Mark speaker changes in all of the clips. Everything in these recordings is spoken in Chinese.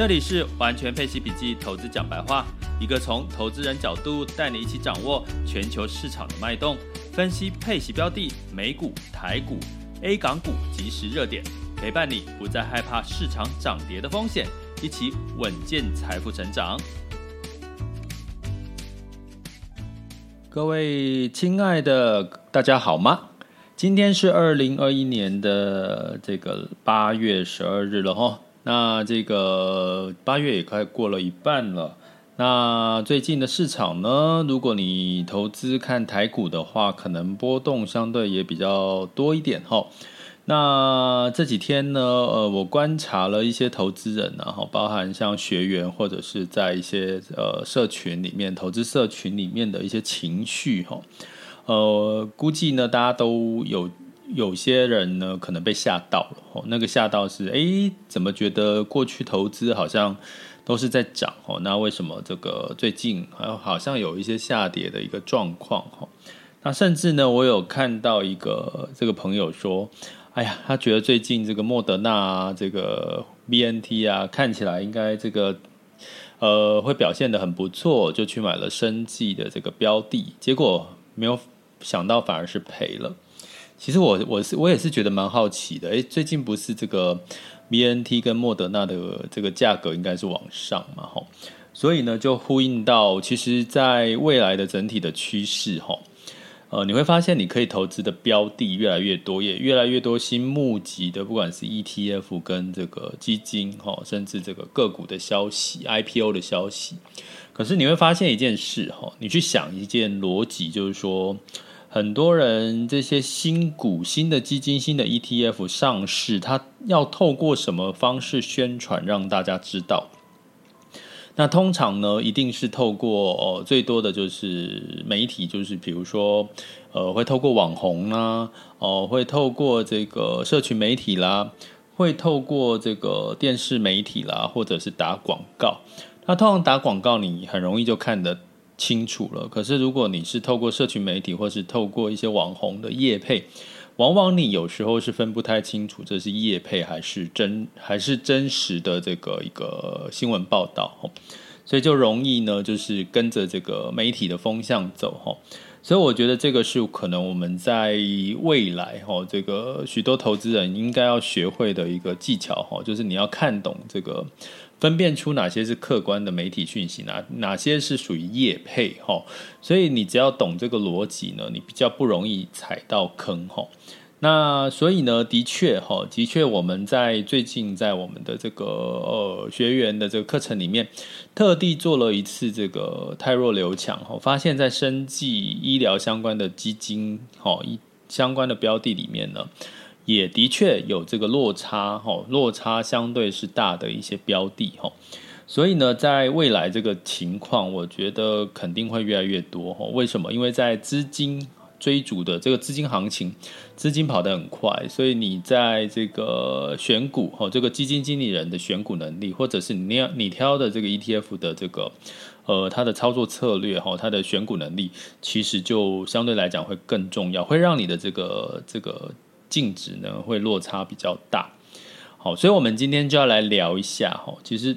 Speaker 1: 这里是完全配息笔记投资讲白话，一个从投资人角度带你一起掌握全球市场的脉动，分析配息标的、美股、台股、A 港股即时热点，陪伴你不再害怕市场涨跌的风险，一起稳健财富成长。各位亲爱的大家好吗？今天是二零二一年的这个八月十二日了哈。那这个八月也快过了一半了。那最近的市场呢，如果你投资看台股的话，可能波动相对也比较多一点哈。那这几天呢，呃，我观察了一些投资人，然后包含像学员或者是在一些呃社群里面投资社群里面的一些情绪哈。呃，估计呢，大家都有。有些人呢，可能被吓到了哦。那个吓到是，哎，怎么觉得过去投资好像都是在涨哦？那为什么这个最近还好像有一些下跌的一个状况哈？那甚至呢，我有看到一个这个朋友说，哎呀，他觉得最近这个莫德纳啊，这个 BNT 啊，看起来应该这个呃会表现得很不错，就去买了生计的这个标的，结果没有想到反而是赔了。其实我我是我也是觉得蛮好奇的，诶，最近不是这个 BNT 跟莫德纳的这个价格应该是往上嘛，吼，所以呢就呼应到，其实，在未来的整体的趋势，吼，呃，你会发现你可以投资的标的越来越多，也越来越多新募集的，不管是 ETF 跟这个基金，吼，甚至这个个股的消息、IPO 的消息，可是你会发现一件事，吼，你去想一件逻辑，就是说。很多人这些新股、新的基金、新的 ETF 上市，他要透过什么方式宣传让大家知道？那通常呢，一定是透过哦，最多的就是媒体，就是比如说呃，会透过网红啦，哦，会透过这个社群媒体啦，会透过这个电视媒体啦，或者是打广告。那通常打广告，你很容易就看得清楚了。可是，如果你是透过社群媒体，或是透过一些网红的业配，往往你有时候是分不太清楚这是业配还是真还是真实的这个一个新闻报道，所以就容易呢，就是跟着这个媒体的风向走，所以我觉得这个是可能我们在未来，这个许多投资人应该要学会的一个技巧，就是你要看懂这个。分辨出哪些是客观的媒体讯息，哪哪些是属于业配哈，所以你只要懂这个逻辑呢，你比较不容易踩到坑哈。那所以呢，的确哈，的确我们在最近在我们的这个呃学员的这个课程里面，特地做了一次这个泰弱留强哈，发现在生技医疗相关的基金哈，相关的标的里面呢。也的确有这个落差哈，落差相对是大的一些标的哈，所以呢，在未来这个情况，我觉得肯定会越来越多哈，为什么？因为在资金追逐的这个资金行情，资金跑得很快，所以你在这个选股，这个基金经理人的选股能力，或者是你你挑的这个 ETF 的这个，呃，它的操作策略，哈，它的选股能力，其实就相对来讲会更重要，会让你的这个这个。净值呢会落差比较大，好，所以我们今天就要来聊一下哈。其实，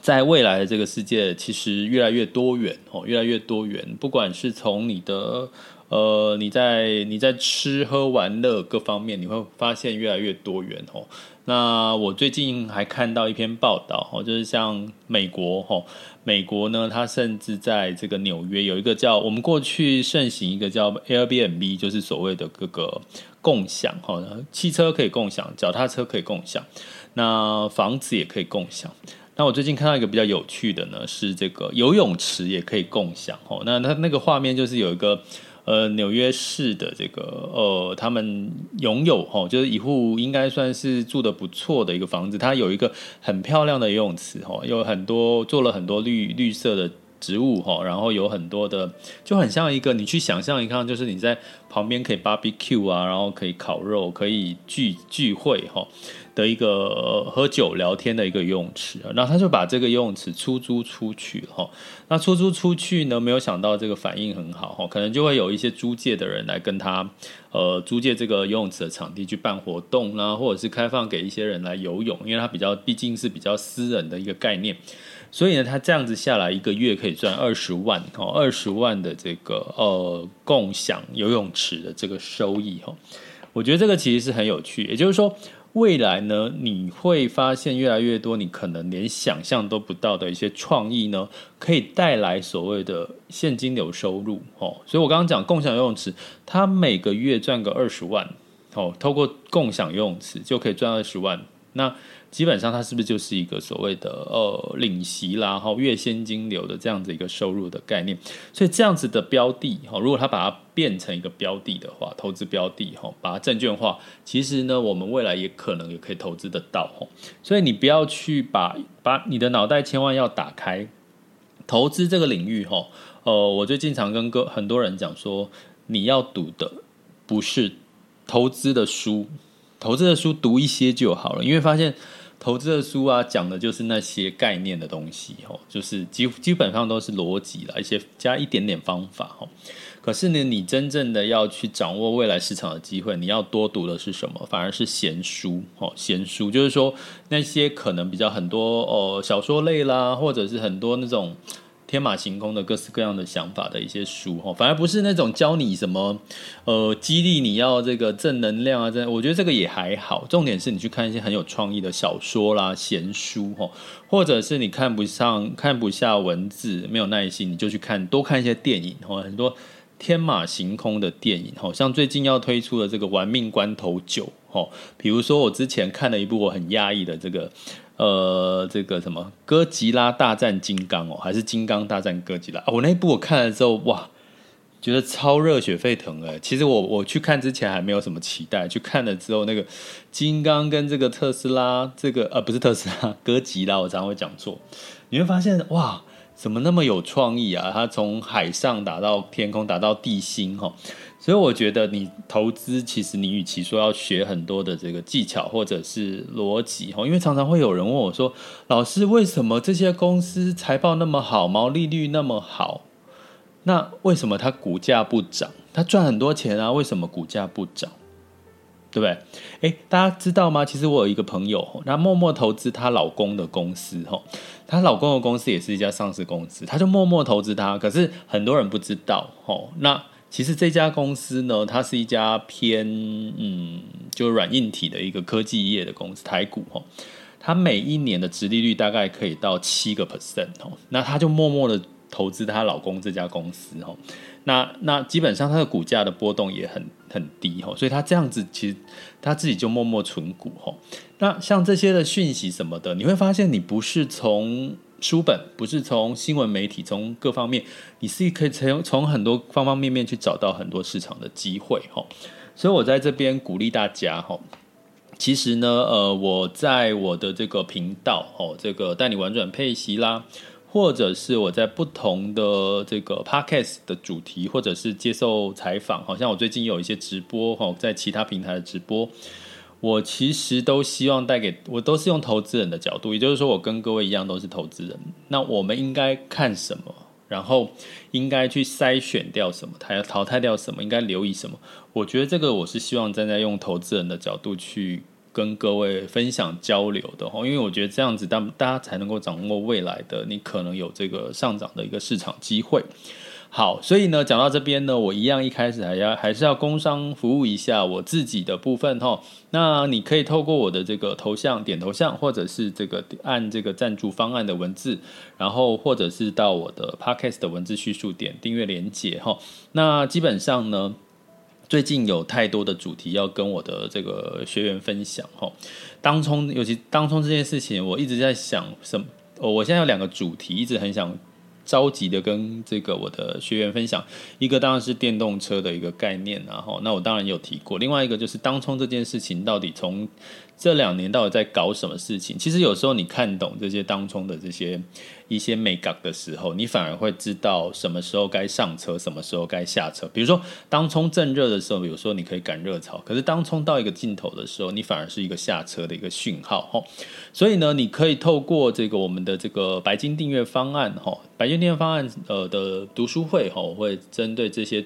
Speaker 1: 在未来的这个世界，其实越来越多元哦，越来越多元。不管是从你的呃，你在你在吃喝玩乐各方面，你会发现越来越多元哦。那我最近还看到一篇报道哦，就是像美国哦，美国呢，它甚至在这个纽约有一个叫我们过去盛行一个叫 Airbnb，就是所谓的各个。共享哈，汽车可以共享，脚踏车可以共享，那房子也可以共享。那我最近看到一个比较有趣的呢，是这个游泳池也可以共享哦。那它那个画面就是有一个呃纽约市的这个呃他们拥有哈，就是一户应该算是住的不错的一个房子，它有一个很漂亮的游泳池哈，有很多做了很多绿绿色的。植物哈，然后有很多的，就很像一个你去想象一看，就是你在旁边可以 barbecue 啊，然后可以烤肉，可以聚聚会哈的一个喝酒聊天的一个游泳池。然后他就把这个游泳池出租出去哈。那出租出去呢，没有想到这个反应很好哈，可能就会有一些租借的人来跟他呃租借这个游泳池的场地去办活动啦，或者是开放给一些人来游泳，因为它比较毕竟是比较私人的一个概念。所以呢，他这样子下来一个月可以赚二十万哦，二十万的这个呃共享游泳池的这个收益哈，我觉得这个其实是很有趣。也就是说，未来呢，你会发现越来越多你可能连想象都不到的一些创意呢，可以带来所谓的现金流收入哦。所以我刚刚讲共享游泳池，他每个月赚个二十万哦，透过共享游泳池就可以赚二十万。那基本上它是不是就是一个所谓的呃领息啦，哈月现金流的这样子一个收入的概念？所以这样子的标的哈，如果它把它变成一个标的的话，投资标的哈，把它证券化，其实呢，我们未来也可能也可以投资得到哈。所以你不要去把把你的脑袋千万要打开，投资这个领域哈，呃，我就经常跟各很多人讲说，你要读的不是投资的书，投资的书读一些就好了，因为发现。投资的书啊，讲的就是那些概念的东西，哦，就是基基本上都是逻辑啦，一些加一点点方法，哦。可是呢，你真正的要去掌握未来市场的机会，你要多读的是什么？反而是闲书，哦，闲书就是说那些可能比较很多哦，小说类啦，或者是很多那种。天马行空的各式各样的想法的一些书哈，反而不是那种教你什么，呃，激励你要这个正能量啊，这我觉得这个也还好。重点是你去看一些很有创意的小说啦、闲书哈，或者是你看不上、看不下文字，没有耐心，你就去看多看一些电影哈，很多天马行空的电影哈，像最近要推出的这个《玩命关头九》哈，比如说我之前看了一部我很压抑的这个。呃，这个什么哥吉拉大战金刚哦，还是金刚大战哥吉拉？我那一部我看了之后，哇，觉得超热血沸腾哎！其实我我去看之前还没有什么期待，去看了之后，那个金刚跟这个特斯拉，这个呃不是特斯拉，哥吉拉，我常常会讲错。你会发现哇，怎么那么有创意啊？它从海上打到天空，打到地心哈。所以我觉得你投资，其实你与其说要学很多的这个技巧或者是逻辑哈，因为常常会有人问我说：“老师，为什么这些公司财报那么好，毛利率那么好，那为什么它股价不涨？它赚很多钱啊，为什么股价不涨？对不对？诶，大家知道吗？其实我有一个朋友，那默默投资她老公的公司哈，她老公的公司也是一家上市公司，他就默默投资他，可是很多人不知道哈，那。其实这家公司呢，它是一家偏嗯，就软硬体的一个科技业的公司，台股哈，它每一年的殖利率大概可以到七个 percent 哦，那他就默默的投资她老公这家公司吼，那那基本上它的股价的波动也很很低吼，所以他这样子其实他自己就默默存股吼，那像这些的讯息什么的，你会发现你不是从。书本不是从新闻媒体，从各方面，你是可以从从很多方方面面去找到很多市场的机会哈。所以我在这边鼓励大家哈。其实呢，呃，我在我的这个频道哦，这个带你玩转配息啦，或者是我在不同的这个 podcast 的主题，或者是接受采访，好像我最近有一些直播哈，在其他平台的直播。我其实都希望带给我，都是用投资人的角度，也就是说，我跟各位一样都是投资人。那我们应该看什么？然后应该去筛选掉什么？他要淘汰掉什么？应该留意什么？我觉得这个我是希望站在用投资人的角度去跟各位分享交流的，因为我觉得这样子，大大家才能够掌握未来的你可能有这个上涨的一个市场机会。好，所以呢，讲到这边呢，我一样一开始还要还是要工商服务一下我自己的部分哈。那你可以透过我的这个头像点头像，或者是这个按这个赞助方案的文字，然后或者是到我的 Podcast 的文字叙述点订阅连结哈。那基本上呢，最近有太多的主题要跟我的这个学员分享哈。当冲，尤其当冲这件事情，我一直在想什么？我现在有两个主题，一直很想。着急的跟这个我的学员分享，一个当然是电动车的一个概念，然后那我当然有提过，另外一个就是当冲这件事情到底从这两年到底在搞什么事情？其实有时候你看懂这些当冲的这些一些美感的时候，你反而会知道什么时候该上车，什么时候该下车。比如说当冲正热的时候，有时候你可以赶热潮，可是当冲到一个尽头的时候，你反而是一个下车的一个讯号哈。所以呢，你可以透过这个我们的这个白金订阅方案哈，白金订阅方案呃的读书会哈，我会针对这些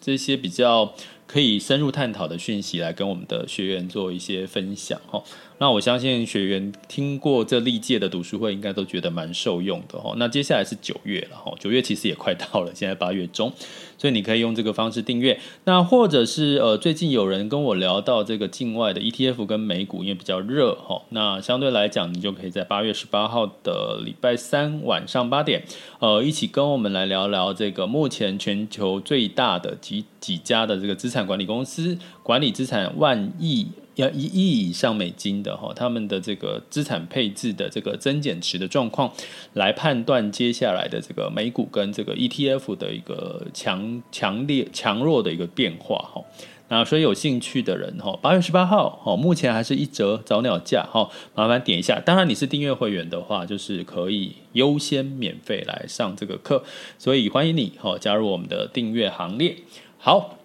Speaker 1: 这些比较。可以深入探讨的讯息来跟我们的学员做一些分享哈。那我相信学员听过这历届的读书会，应该都觉得蛮受用的哦。那接下来是九月了哈，九月其实也快到了，现在八月中。所以你可以用这个方式订阅，那或者是呃，最近有人跟我聊到这个境外的 ETF 跟美股，因为比较热哈，那相对来讲，你就可以在八月十八号的礼拜三晚上八点，呃，一起跟我们来聊聊这个目前全球最大的几几家的这个资产管理公司，管理资产万亿。要一亿以上美金的哈，他们的这个资产配置的这个增减持的状况，来判断接下来的这个美股跟这个 ETF 的一个强强烈强弱的一个变化哈。那所以有兴趣的人哈，八月十八号哈，目前还是一折早鸟价哈，麻烦点一下。当然你是订阅会员的话，就是可以优先免费来上这个课，所以欢迎你哈加入我们的订阅行列。好，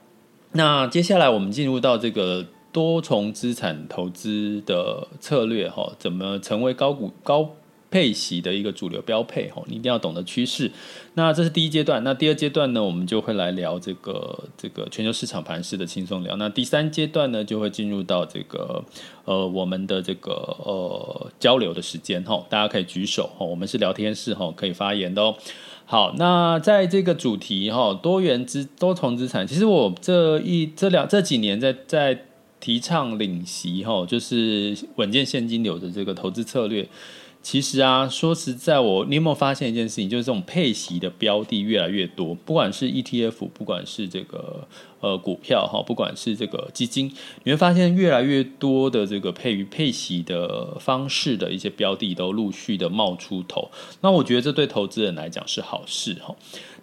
Speaker 1: 那接下来我们进入到这个。多重资产投资的策略，哈，怎么成为高股高配息的一个主流标配，哈，你一定要懂得趋势。那这是第一阶段，那第二阶段呢，我们就会来聊这个这个全球市场盘势的轻松聊。那第三阶段呢，就会进入到这个呃我们的这个呃交流的时间，哈，大家可以举手，哈，我们是聊天室，哈，可以发言的哦。好，那在这个主题，哈，多元资多重资产，其实我这一这两这几年在在。提倡领息哈，就是稳健现金流的这个投资策略。其实啊，说实在我，你有没有发现一件事情，就是这种配息的标的越来越多，不管是 ETF，不管是这个呃股票哈，不管是这个基金，你会发现越来越多的这个配于配息的方式的一些标的都陆续的冒出头。那我觉得这对投资人来讲是好事哈。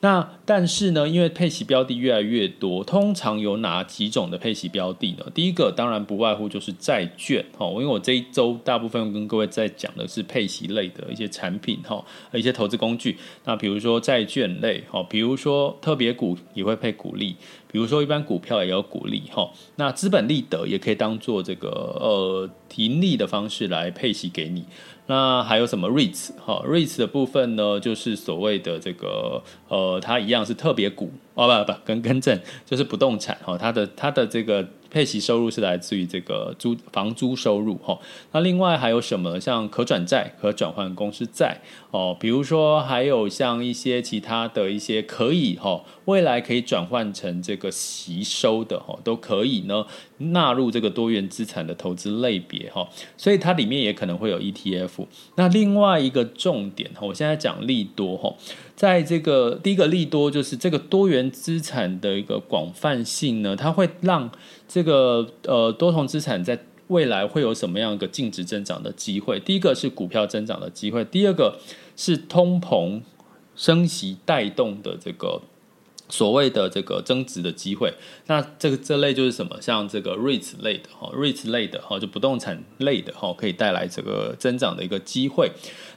Speaker 1: 那但是呢，因为配息标的越来越多，通常有哪几种的配息标的呢？第一个当然不外乎就是债券哈，因为我这一周大部分跟各位在讲的是配息类的一些产品哈，一些投资工具。那比如说债券类哈，比如说特别股也会配股利，比如说一般股票也有股利哈。那资本利得也可以当做这个呃盈利的方式来配息给你。那还有什么 REITs 哈，REITs 的部分呢，就是所谓的这个呃，它一样是特别股哦，不不，跟跟正就是不动产哈，它的它的这个。配息收入是来自于这个租房租收入哈，那另外还有什么像可转债、可转换公司债哦，比如说还有像一些其他的一些可以哈，未来可以转换成这个息收的哈，都可以呢纳入这个多元资产的投资类别哈，所以它里面也可能会有 ETF。那另外一个重点哈，我现在讲利多哈。在这个第一个利多就是这个多元资产的一个广泛性呢，它会让这个呃多重资产在未来会有什么样一个净值增长的机会？第一个是股票增长的机会，第二个是通膨升息带动的这个。所谓的这个增值的机会，那这个这类就是什么？像这个 REITs 类的哈，REITs 类的哈，就不动产类的哈，可以带来这个增长的一个机会。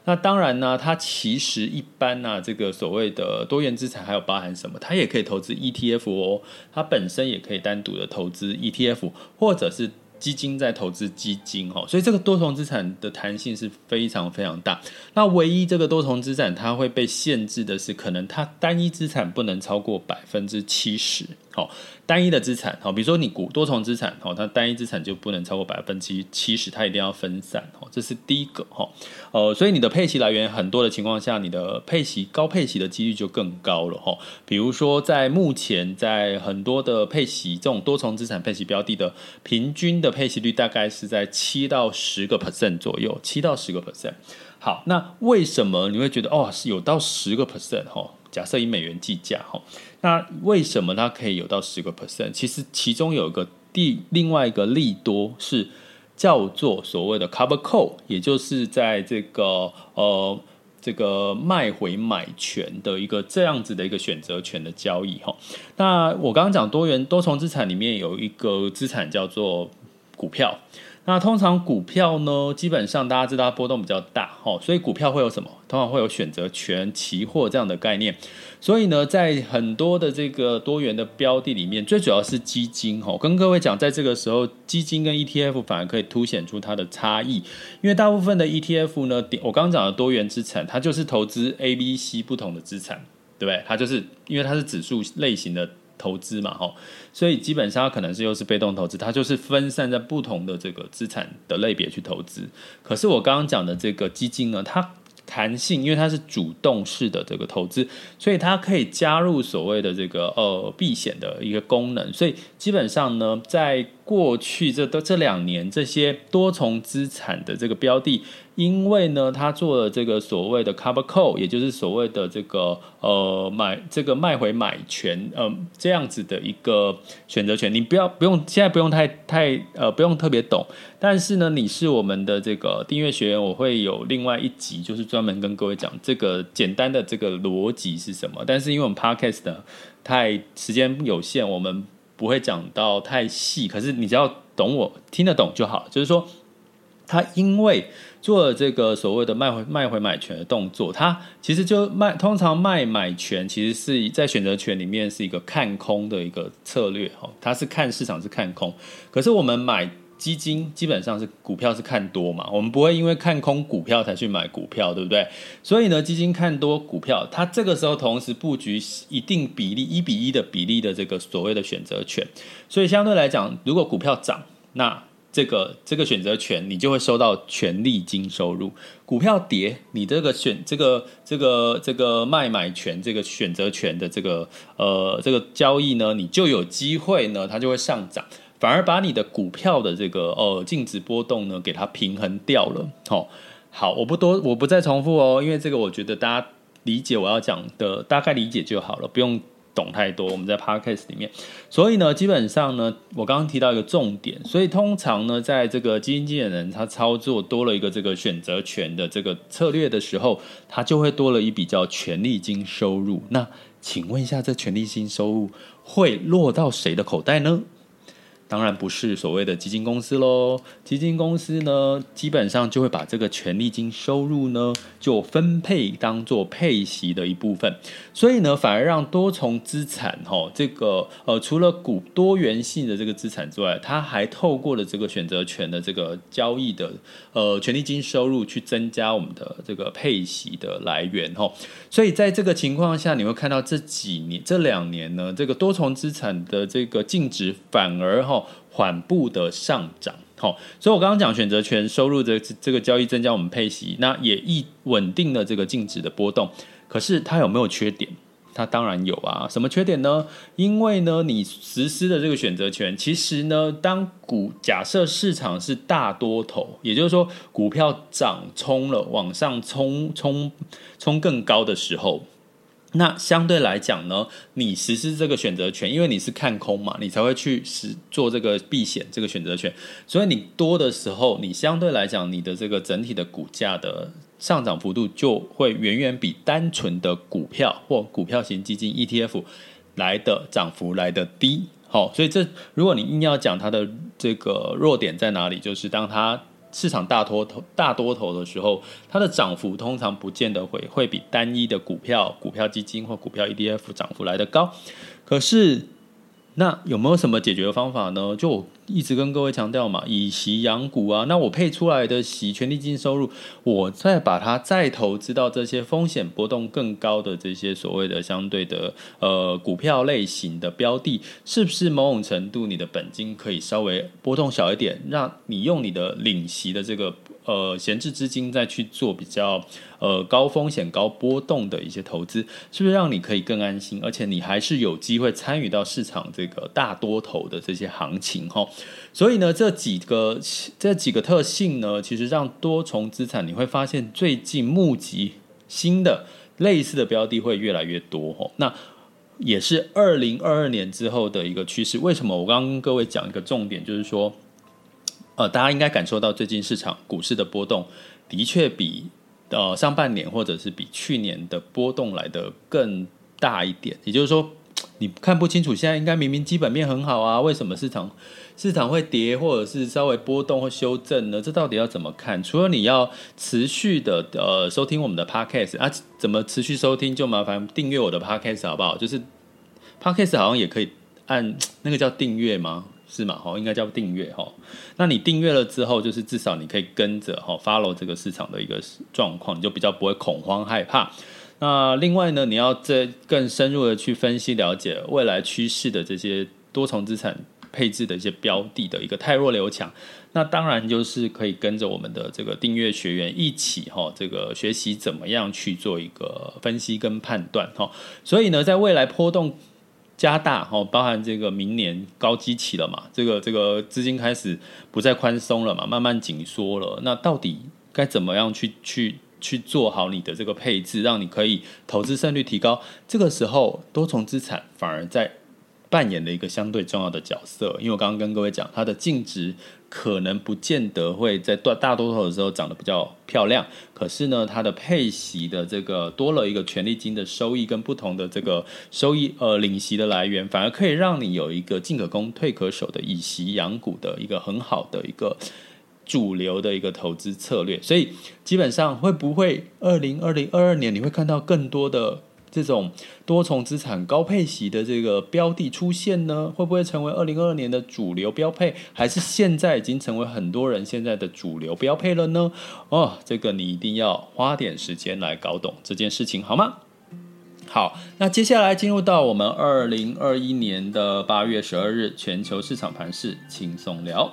Speaker 1: 那当然呢，它其实一般呢，这个所谓的多元资产还有包含什么？它也可以投资 ETF 哦，它本身也可以单独的投资 ETF，或者是。基金在投资基金哦，所以这个多重资产的弹性是非常非常大。那唯一这个多重资产它会被限制的是，可能它单一资产不能超过百分之七十。好，单一的资产，好，比如说你股多重资产，好，它单一资产就不能超过百分之七十，它一定要分散，哦，这是第一个，哈，呃，所以你的配息来源很多的情况下，你的配息高配息的几率就更高了，哈，比如说在目前在很多的配息这种多重资产配息标的的平均的配息率大概是在七到十个 percent 左右，七到十个 percent。好，那为什么你会觉得哦是有到十个 percent 哈？假设以美元计价哈，那为什么它可以有到十个 percent？其实其中有一个第另外一个利多是叫做所谓的 cover call，也就是在这个呃这个卖回买权的一个这样子的一个选择权的交易哈。那我刚刚讲多元多重资产里面有一个资产叫做股票。那通常股票呢，基本上大家知道它波动比较大，吼，所以股票会有什么？通常会有选择权、期货这样的概念。所以呢，在很多的这个多元的标的里面，最主要是基金，吼，跟各位讲，在这个时候，基金跟 ETF 反而可以凸显出它的差异，因为大部分的 ETF 呢，我刚刚讲的多元资产，它就是投资 A、B、C 不同的资产，对不对？它就是因为它是指数类型的。投资嘛，吼，所以基本上可能是又是被动投资，它就是分散在不同的这个资产的类别去投资。可是我刚刚讲的这个基金呢，它弹性，因为它是主动式的这个投资，所以它可以加入所谓的这个呃避险的一个功能。所以基本上呢，在过去这都这两年，这些多重资产的这个标的。因为呢，他做了这个所谓的 cover call，也就是所谓的这个呃买这个卖回买权，呃，这样子的一个选择权，你不要不用现在不用太太呃不用特别懂，但是呢，你是我们的这个订阅学员，我会有另外一集，就是专门跟各位讲这个简单的这个逻辑是什么。但是因为我们 podcast 的太时间有限，我们不会讲到太细，可是你只要懂我听得懂就好，就是说。他因为做了这个所谓的卖回卖回买权的动作，它其实就卖通常卖买权，其实是在选择权里面是一个看空的一个策略哈，它是看市场是看空，可是我们买基金基本上是股票是看多嘛，我们不会因为看空股票才去买股票，对不对？所以呢，基金看多股票，它这个时候同时布局一定比例一比一的比例的这个所谓的选择权，所以相对来讲，如果股票涨，那这个这个选择权，你就会收到权利金收入；股票跌，你这个选这个这个这个卖买权这个选择权的这个呃这个交易呢，你就有机会呢，它就会上涨，反而把你的股票的这个呃净值波动呢，给它平衡掉了。好，好，我不多，我不再重复哦，因为这个我觉得大家理解我要讲的大概理解就好了，不用。懂太多，我们在 podcast 里面，所以呢，基本上呢，我刚刚提到一个重点，所以通常呢，在这个基金经理人他操作多了一个这个选择权的这个策略的时候，他就会多了一笔叫权利金收入。那请问一下，这权利金收入会落到谁的口袋呢？当然不是所谓的基金公司喽，基金公司呢，基本上就会把这个权利金收入呢，就分配当做配息的一部分，所以呢，反而让多重资产哈，这个呃，除了股多元性的这个资产之外，它还透过了这个选择权的这个交易的呃权利金收入，去增加我们的这个配息的来源哈。所以在这个情况下，你会看到这几年这两年呢，这个多重资产的这个净值反而哈。缓步的上涨，好，所以我刚刚讲选择权收入的这个交易增加我们配息，那也一稳定了这个净值的波动。可是它有没有缺点？它当然有啊。什么缺点呢？因为呢，你实施的这个选择权，其实呢，当股假设市场是大多头，也就是说股票涨冲了往上冲冲冲更高的时候。那相对来讲呢，你实施这个选择权，因为你是看空嘛，你才会去实做这个避险这个选择权，所以你多的时候，你相对来讲，你的这个整体的股价的上涨幅度就会远远比单纯的股票或股票型基金 ETF 来的涨幅来的低。好，所以这如果你硬要讲它的这个弱点在哪里，就是当它。市场大多头大多头的时候，它的涨幅通常不见得会会比单一的股票、股票基金或股票 ETF 涨幅来得高。可是，那有没有什么解决的方法呢？就我一直跟各位强调嘛，以息养股啊。那我配出来的息权利金收入，我再把它再投资到这些风险波动更高的这些所谓的相对的呃股票类型的标的，是不是某种程度你的本金可以稍微波动小一点，让你用你的领息的这个。呃，闲置资金再去做比较呃高风险高波动的一些投资，是不是让你可以更安心？而且你还是有机会参与到市场这个大多头的这些行情哈。所以呢，这几个这几个特性呢，其实让多重资产你会发现最近募集新的类似的标的会越来越多哈。那也是二零二二年之后的一个趋势。为什么？我刚刚跟各位讲一个重点，就是说。呃，大家应该感受到最近市场股市的波动的确比呃上半年或者是比去年的波动来的更大一点。也就是说，你看不清楚，现在应该明明基本面很好啊，为什么市场市场会跌，或者是稍微波动或修正呢？这到底要怎么看？除了你要持续的呃收听我们的 podcast 啊，怎么持续收听？就麻烦订阅我的 podcast 好不好？就是 podcast 好像也可以按那个叫订阅吗？是吗？好，应该叫订阅哈。那你订阅了之后，就是至少你可以跟着哈 follow 这个市场的一个状况，你就比较不会恐慌害怕。那另外呢，你要再更深入的去分析了解未来趋势的这些多重资产配置的一些标的的一个汰弱留强，那当然就是可以跟着我们的这个订阅学员一起哈，这个学习怎么样去做一个分析跟判断哈。所以呢，在未来波动。加大哦，包含这个明年高基期了嘛，这个这个资金开始不再宽松了嘛，慢慢紧缩了。那到底该怎么样去去去做好你的这个配置，让你可以投资胜率提高？这个时候多重资产反而在扮演了一个相对重要的角色，因为我刚刚跟各位讲，它的净值。可能不见得会在大大多数的时候长得比较漂亮，可是呢，它的配息的这个多了一个权利金的收益跟不同的这个收益呃领息的来源，反而可以让你有一个进可攻退可守的以息养股的一个很好的一个主流的一个投资策略。所以基本上会不会二零二零二二年你会看到更多的？这种多重资产高配息的这个标的出现呢，会不会成为二零二二年的主流标配，还是现在已经成为很多人现在的主流标配了呢？哦，这个你一定要花点时间来搞懂这件事情，好吗？好，那接下来进入到我们二零二一年的八月十二日全球市场盘势轻松聊。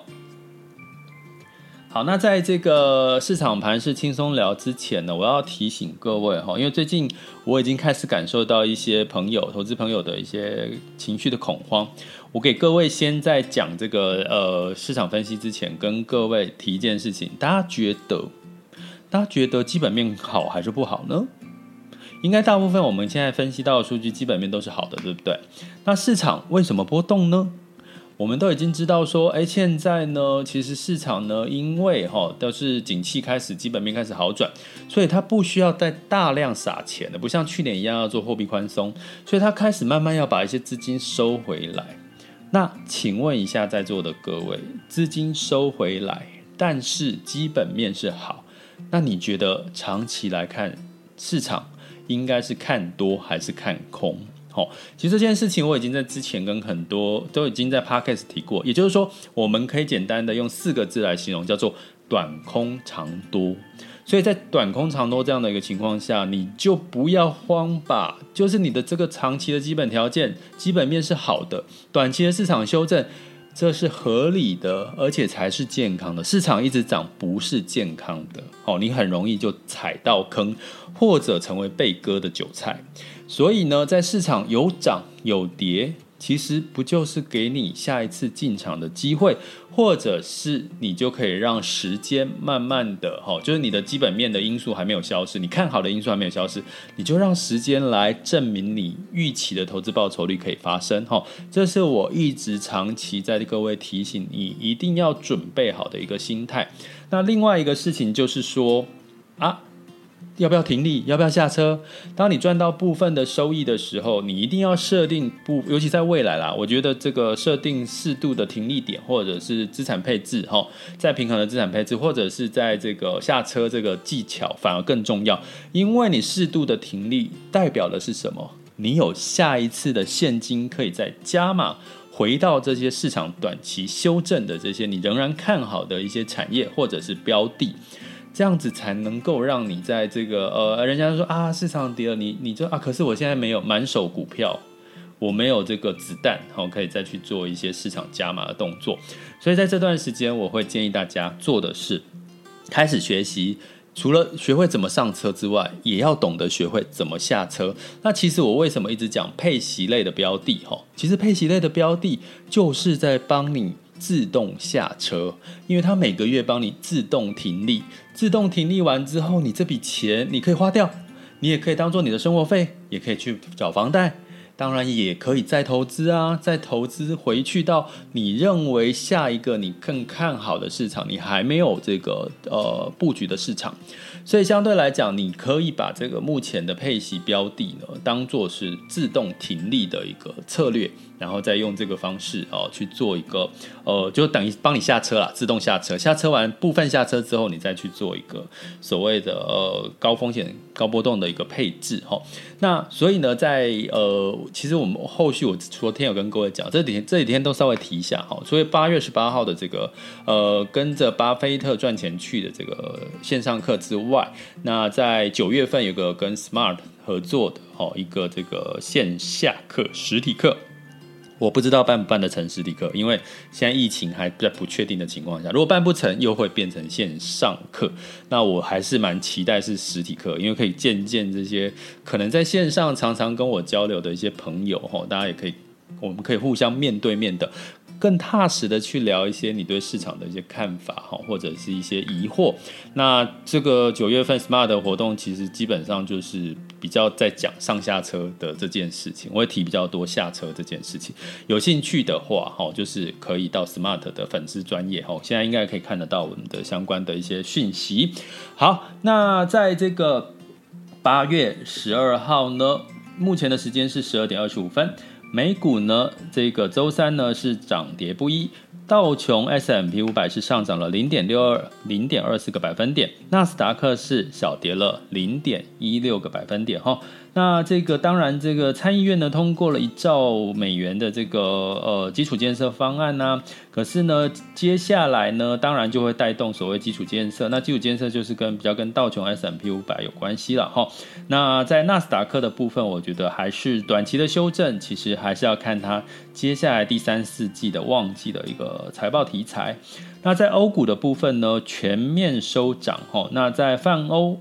Speaker 1: 好，那在这个市场盘是轻松聊之前呢，我要提醒各位哈，因为最近我已经开始感受到一些朋友、投资朋友的一些情绪的恐慌。我给各位先在讲这个呃市场分析之前，跟各位提一件事情：大家觉得，大家觉得基本面好还是不好呢？应该大部分我们现在分析到的数据基本面都是好的，对不对？那市场为什么波动呢？我们都已经知道说，哎，现在呢，其实市场呢，因为哈都是景气开始，基本面开始好转，所以它不需要再大量撒钱了，不像去年一样要做货币宽松，所以它开始慢慢要把一些资金收回来。那请问一下在座的各位，资金收回来，但是基本面是好，那你觉得长期来看，市场应该是看多还是看空？好，其实这件事情我已经在之前跟很多都已经在 podcast 提过，也就是说，我们可以简单的用四个字来形容，叫做短空长多。所以在短空长多这样的一个情况下，你就不要慌吧，就是你的这个长期的基本条件、基本面是好的，短期的市场修正。这是合理的，而且才是健康的。市场一直涨不是健康的，哦，你很容易就踩到坑，或者成为被割的韭菜。所以呢，在市场有涨有跌。其实不就是给你下一次进场的机会，或者是你就可以让时间慢慢的哈，就是你的基本面的因素还没有消失，你看好的因素还没有消失，你就让时间来证明你预期的投资报酬率可以发生哈。这是我一直长期在各位提醒你一定要准备好的一个心态。那另外一个事情就是说啊。要不要停利？要不要下车？当你赚到部分的收益的时候，你一定要设定不，尤其在未来啦，我觉得这个设定适度的停利点，或者是资产配置，哈，在平衡的资产配置，或者是在这个下车这个技巧反而更重要，因为你适度的停利代表的是什么？你有下一次的现金可以再加码，回到这些市场短期修正的这些你仍然看好的一些产业或者是标的。这样子才能够让你在这个呃，人家说啊，市场跌了，你你就啊，可是我现在没有满手股票，我没有这个子弹，好，可以再去做一些市场加码的动作。所以在这段时间，我会建议大家做的是开始学习，除了学会怎么上车之外，也要懂得学会怎么下车。那其实我为什么一直讲配息类的标的？哈，其实配息类的标的就是在帮你。自动下车，因为它每个月帮你自动停利，自动停利完之后，你这笔钱你可以花掉，你也可以当做你的生活费，也可以去找房贷，当然也可以再投资啊，再投资回去到你认为下一个你更看好的市场，你还没有这个呃布局的市场，所以相对来讲，你可以把这个目前的配息标的呢，当做是自动停利的一个策略。然后再用这个方式哦去做一个呃，就等于帮你下车啦，自动下车。下车完部分下车之后，你再去做一个所谓的呃高风险高波动的一个配置哈、哦。那所以呢，在呃，其实我们后续我昨天有跟各位讲，这几天这几天都稍微提一下哈、哦。所以八月十八号的这个呃跟着巴菲特赚钱去的这个线上课之外，那在九月份有个跟 Smart 合作的哦一个这个线下课实体课。我不知道办不办得成实体课，因为现在疫情还在不确定的情况下，如果办不成，又会变成线上课。那我还是蛮期待是实体课，因为可以见见这些可能在线上常常跟我交流的一些朋友哈，大家也可以，我们可以互相面对面的。更踏实的去聊一些你对市场的一些看法哈，或者是一些疑惑。那这个九月份 Smart 的活动其实基本上就是比较在讲上下车的这件事情，我会提比较多下车这件事情。有兴趣的话哈，就是可以到 Smart 的粉丝专业哈，现在应该可以看得到我们的相关的一些讯息。好，那在这个八月十二号呢，目前的时间是十二点二十五分。美股呢，这个周三呢是涨跌不一，道琼 s m p 五百是上涨了零点六二零点二四个百分点，纳斯达克是小跌了零点一六个百分点哈。那这个当然，这个参议院呢通过了一兆美元的这个呃基础建设方案呢、可是呢，接下来呢，当然就会带动所谓基础建设。那基础建设就是跟比较跟道琼 s m p 五百有关系了哈。那在纳斯达克的部分，我觉得还是短期的修正，其实还是要看它接下来第三四季的旺季的一个财报题材。那在欧股的部分呢，全面收涨哈。那在泛欧。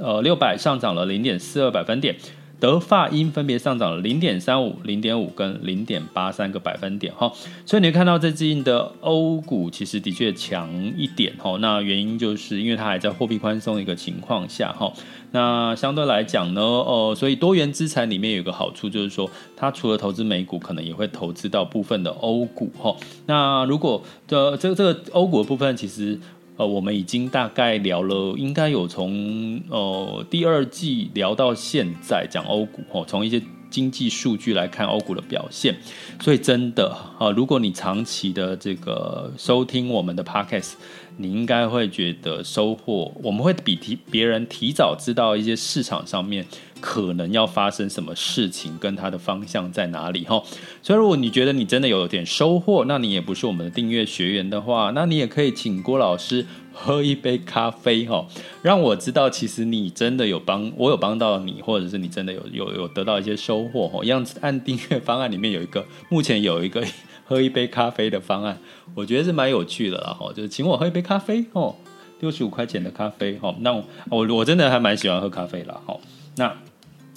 Speaker 1: 呃，六百上涨了零点四二百分点，德法英分别上涨了零点三五、零点五跟零点八三个百分点哈，所以你会看到最近的欧股其实的确强一点哈，那原因就是因为它还在货币宽松一个情况下哈，那相对来讲呢，呃，所以多元资产里面有一个好处就是说，它除了投资美股，可能也会投资到部分的欧股哈，那如果的这个这个欧股的部分其实。呃，我们已经大概聊了，应该有从呃第二季聊到现在讲欧股哦，从一些经济数据来看欧股的表现，所以真的啊，如果你长期的这个收听我们的 Podcast，你应该会觉得收获，我们会比提别人提早知道一些市场上面。可能要发生什么事情，跟它的方向在哪里哈？所以如果你觉得你真的有点收获，那你也不是我们的订阅学员的话，那你也可以请郭老师喝一杯咖啡哈，让我知道其实你真的有帮我有帮到你，或者是你真的有有有得到一些收获哈。样子按订阅方案里面有一个，目前有一个喝一杯咖啡的方案，我觉得是蛮有趣的啦哈，就是请我喝一杯咖啡哦，六十五块钱的咖啡哦，那我我真的还蛮喜欢喝咖啡啦哈。那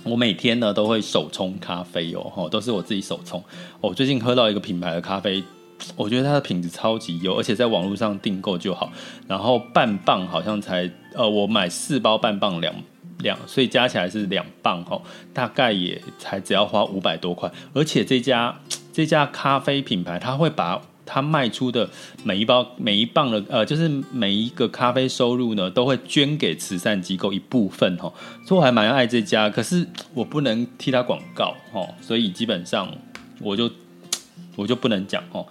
Speaker 1: 我每天呢都会手冲咖啡哦，都是我自己手冲。我最近喝到一个品牌的咖啡，我觉得它的品质超级优，而且在网络上订购就好。然后半磅好像才呃，我买四包半磅两两，所以加起来是两磅哦，大概也才只要花五百多块。而且这家这家咖啡品牌，它会把。他卖出的每一包每一磅的呃，就是每一个咖啡收入呢，都会捐给慈善机构一部分哦。所以我还蛮爱这家，可是我不能替他广告哦，所以基本上我就我就不能讲哦。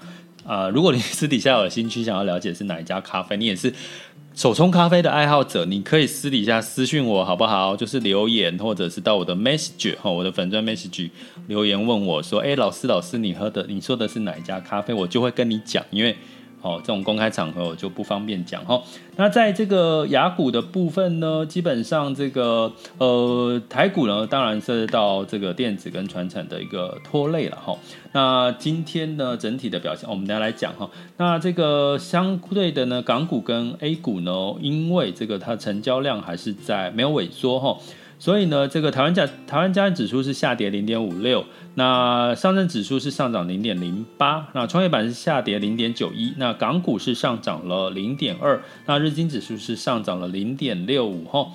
Speaker 1: 啊、如果你私底下有兴趣想要了解是哪一家咖啡，你也是。手冲咖啡的爱好者，你可以私底下私讯我好不好？就是留言，或者是到我的 message 哈，我的粉钻 message 留言问我说：“哎，老师，老师，你喝的，你说的是哪一家咖啡？”我就会跟你讲，因为。哦，这种公开场合我就不方便讲哈。那在这个雅股的部分呢，基本上这个呃台股呢，当然受到这个电子跟传产的一个拖累了哈。那今天呢，整体的表现，我们大家来讲哈。那这个相对的呢，港股跟 A 股呢，因为这个它成交量还是在没有萎缩哈。所以呢，这个台湾价台湾加权指数是下跌零点五六，那上证指数是上涨零点零八，那创业板是下跌零点九一，那港股是上涨了零点二，那日经指数是上涨了零点六五哈。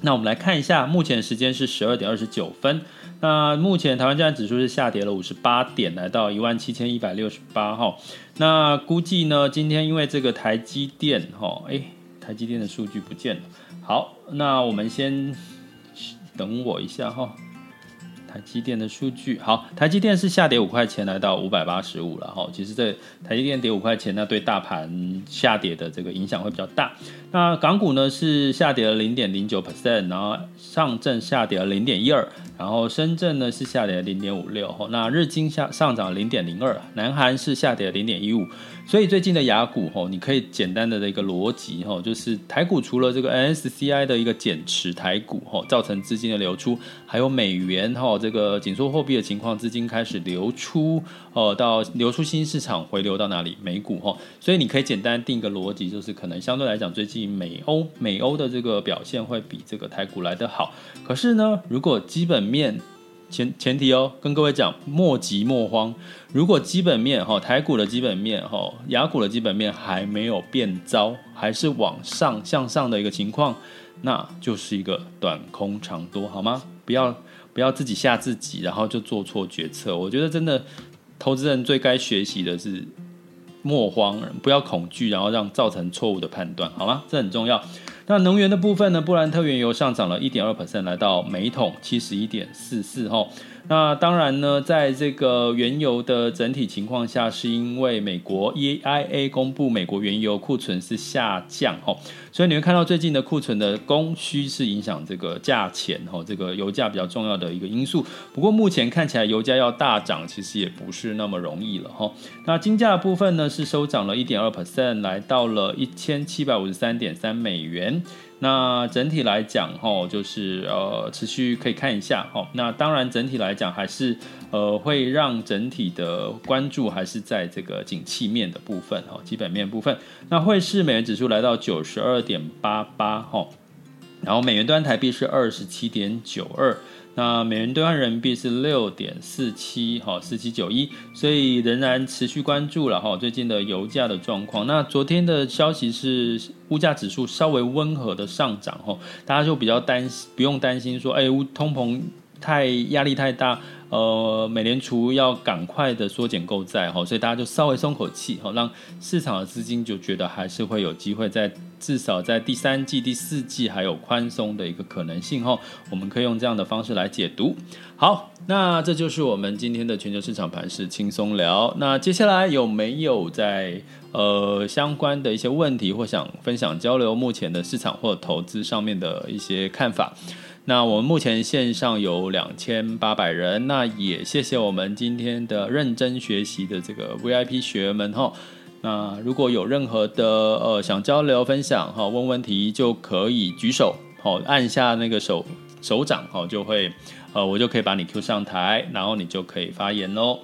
Speaker 1: 那我们来看一下，目前时间是十二点二十九分。那目前台湾加权指数是下跌了五十八点，来到一万七千一百六十八号。那估计呢，今天因为这个台积电哈，哎，台积电的数据不见了。好，那我们先等我一下哈。台积电的数据好，台积电是下跌五块钱，来到五百八十五了哈。其实这台积电跌五块钱，那对大盘下跌的这个影响会比较大。那港股呢是下跌了零点零九 percent，然后上证下跌了零点一二，然后深圳呢是下跌了零点五六，那日经下上涨零点零二，南韩是下跌了零点一五。所以最近的雅股吼，你可以简单的的一个逻辑吼，就是台股除了这个 N S C I 的一个减持台股吼，造成资金的流出，还有美元吼这个紧缩货币的情况，资金开始流出哦，到流出新市场回流到哪里？美股吼，所以你可以简单定一个逻辑，就是可能相对来讲，最近美欧美欧的这个表现会比这个台股来得好。可是呢，如果基本面前前提哦，跟各位讲，莫急莫慌。如果基本面哈，台股的基本面哈，雅股的基本面还没有变糟，还是往上向上的一个情况，那就是一个短空长多，好吗？不要不要自己吓自己，然后就做错决策。我觉得真的，投资人最该学习的是莫慌，不要恐惧，然后让造成错误的判断，好吗？这很重要。那能源的部分呢？布兰特原油上涨了一点二 percent，来到每桶七十一点四四哈。那当然呢，在这个原油的整体情况下，是因为美国 EIA 公布美国原油库存是下降哈，所以你会看到最近的库存的供需是影响这个价钱哈，这个油价比较重要的一个因素。不过目前看起来油价要大涨，其实也不是那么容易了哈。那金价部分呢，是收涨了一点二 percent，来到了一千七百五十三点三美元。那整体来讲，哈，就是呃，持续可以看一下，哈。那当然，整体来讲还是呃，会让整体的关注还是在这个景气面的部分，哈，基本面部分。那汇市美元指数来到九十二点八八，哈，然后美元端台币是二十七点九二。那美元兑换人民币是六点四七，哈，四七九一，所以仍然持续关注了哈，最近的油价的状况。那昨天的消息是物价指数稍微温和的上涨，哈，大家就比较担心，不用担心说，哎，通膨太压力太大，呃，美联储要赶快的缩减购债，哈，所以大家就稍微松口气，哈，让市场的资金就觉得还是会有机会在。至少在第三季、第四季还有宽松的一个可能性哈，我们可以用这样的方式来解读。好，那这就是我们今天的全球市场盘势轻松聊。那接下来有没有在呃相关的一些问题或想分享交流目前的市场或投资上面的一些看法？那我们目前线上有两千八百人，那也谢谢我们今天的认真学习的这个 VIP 学员们哈。那如果有任何的呃想交流分享哈，问问题就可以举手，好，按下那个手手掌，好，就会呃我就可以把你 Q 上台，然后你就可以发言喽。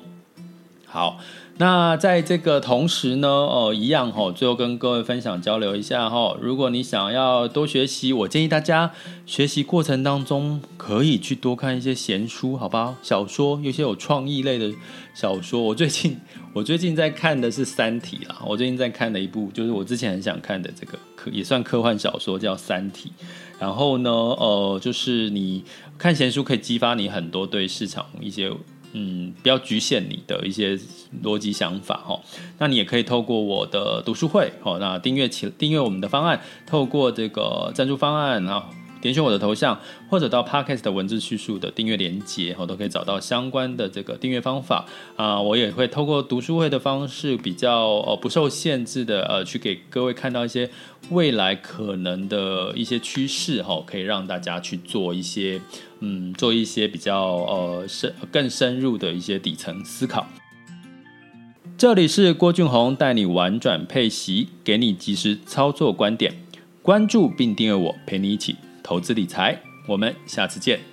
Speaker 1: 好。那在这个同时呢，哦，一样哈，最后跟各位分享交流一下哈。如果你想要多学习，我建议大家学习过程当中可以去多看一些闲书，好吧？小说，有些有创意类的小说。我最近 我最近在看的是《三体》啦，我最近在看的一部就是我之前很想看的这个科也算科幻小说，叫《三体》。然后呢，呃，就是你看闲书可以激发你很多对市场一些。嗯，不要局限你的一些逻辑想法哈。那你也可以透过我的读书会哦，那订阅起订阅我们的方案，透过这个赞助方案啊，点选我的头像，或者到 Podcast 的文字叙述的订阅连接，我都可以找到相关的这个订阅方法啊。我也会透过读书会的方式，比较呃不受限制的呃，去给各位看到一些未来可能的一些趋势哈，可以让大家去做一些。嗯，做一些比较呃深更深入的一些底层思考。这里是郭俊宏带你玩转配息，给你及时操作观点。关注并订阅我，陪你一起投资理财。我们下次见。